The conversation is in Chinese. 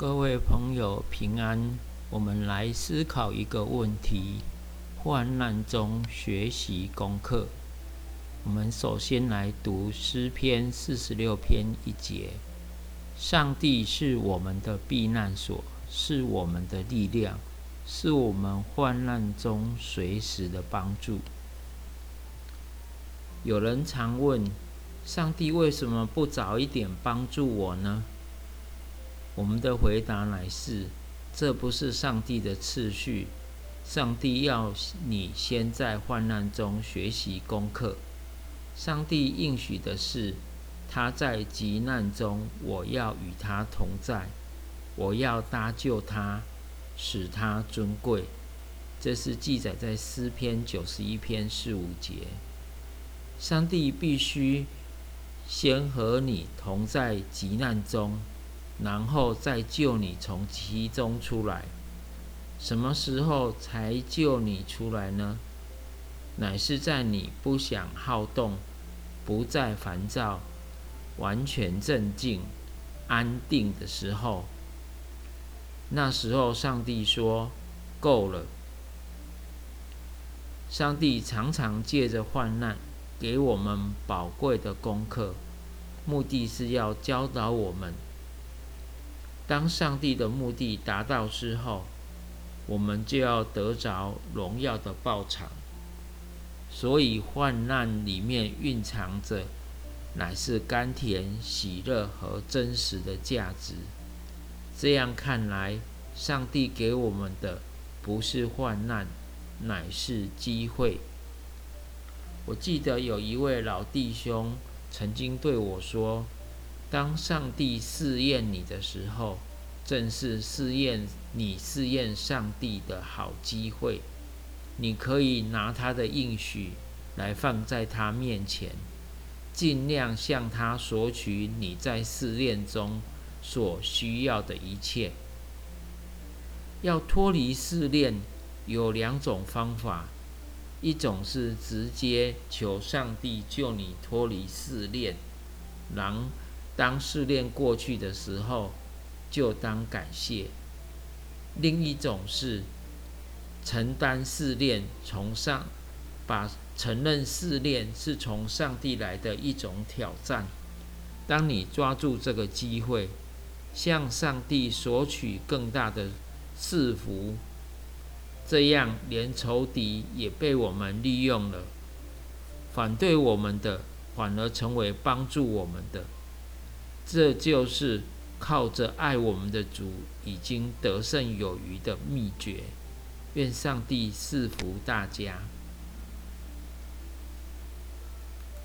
各位朋友平安，我们来思考一个问题：患难中学习功课。我们首先来读诗篇四十六篇一节：上帝是我们的避难所，是我们的力量，是我们患难中随时的帮助。有人常问：上帝为什么不早一点帮助我呢？我们的回答乃是：这不是上帝的次序。上帝要你先在患难中学习功课。上帝应许的是，他在急难中，我要与他同在，我要搭救他，使他尊贵。这是记载在诗篇九十一篇四五节。上帝必须先和你同在急难中，然后再救你从其中出来。什么时候才救你出来呢？乃是在你不想好动、不再烦躁、完全镇静、安定的时候。那时候，上帝说：“够了。”上帝常常借着患难。给我们宝贵的功课，目的是要教导我们。当上帝的目的达到之后，我们就要得着荣耀的报偿。所以患难里面蕴藏着，乃是甘甜、喜乐和真实的价值。这样看来，上帝给我们的不是患难，乃是机会。我记得有一位老弟兄曾经对我说：“当上帝试验你的时候，正是试验你试验上帝的好机会。你可以拿他的应许来放在他面前，尽量向他索取你在试炼中所需要的一切。要脱离试炼，有两种方法。”一种是直接求上帝救你脱离试炼，然当试炼过去的时候，就当感谢；另一种是承担试炼，从上把承认试炼是从上帝来的一种挑战。当你抓住这个机会，向上帝索取更大的赐福。这样，连仇敌也被我们利用了，反对我们的，反而成为帮助我们的。这就是靠着爱我们的主，已经得胜有余的秘诀。愿上帝赐福大家。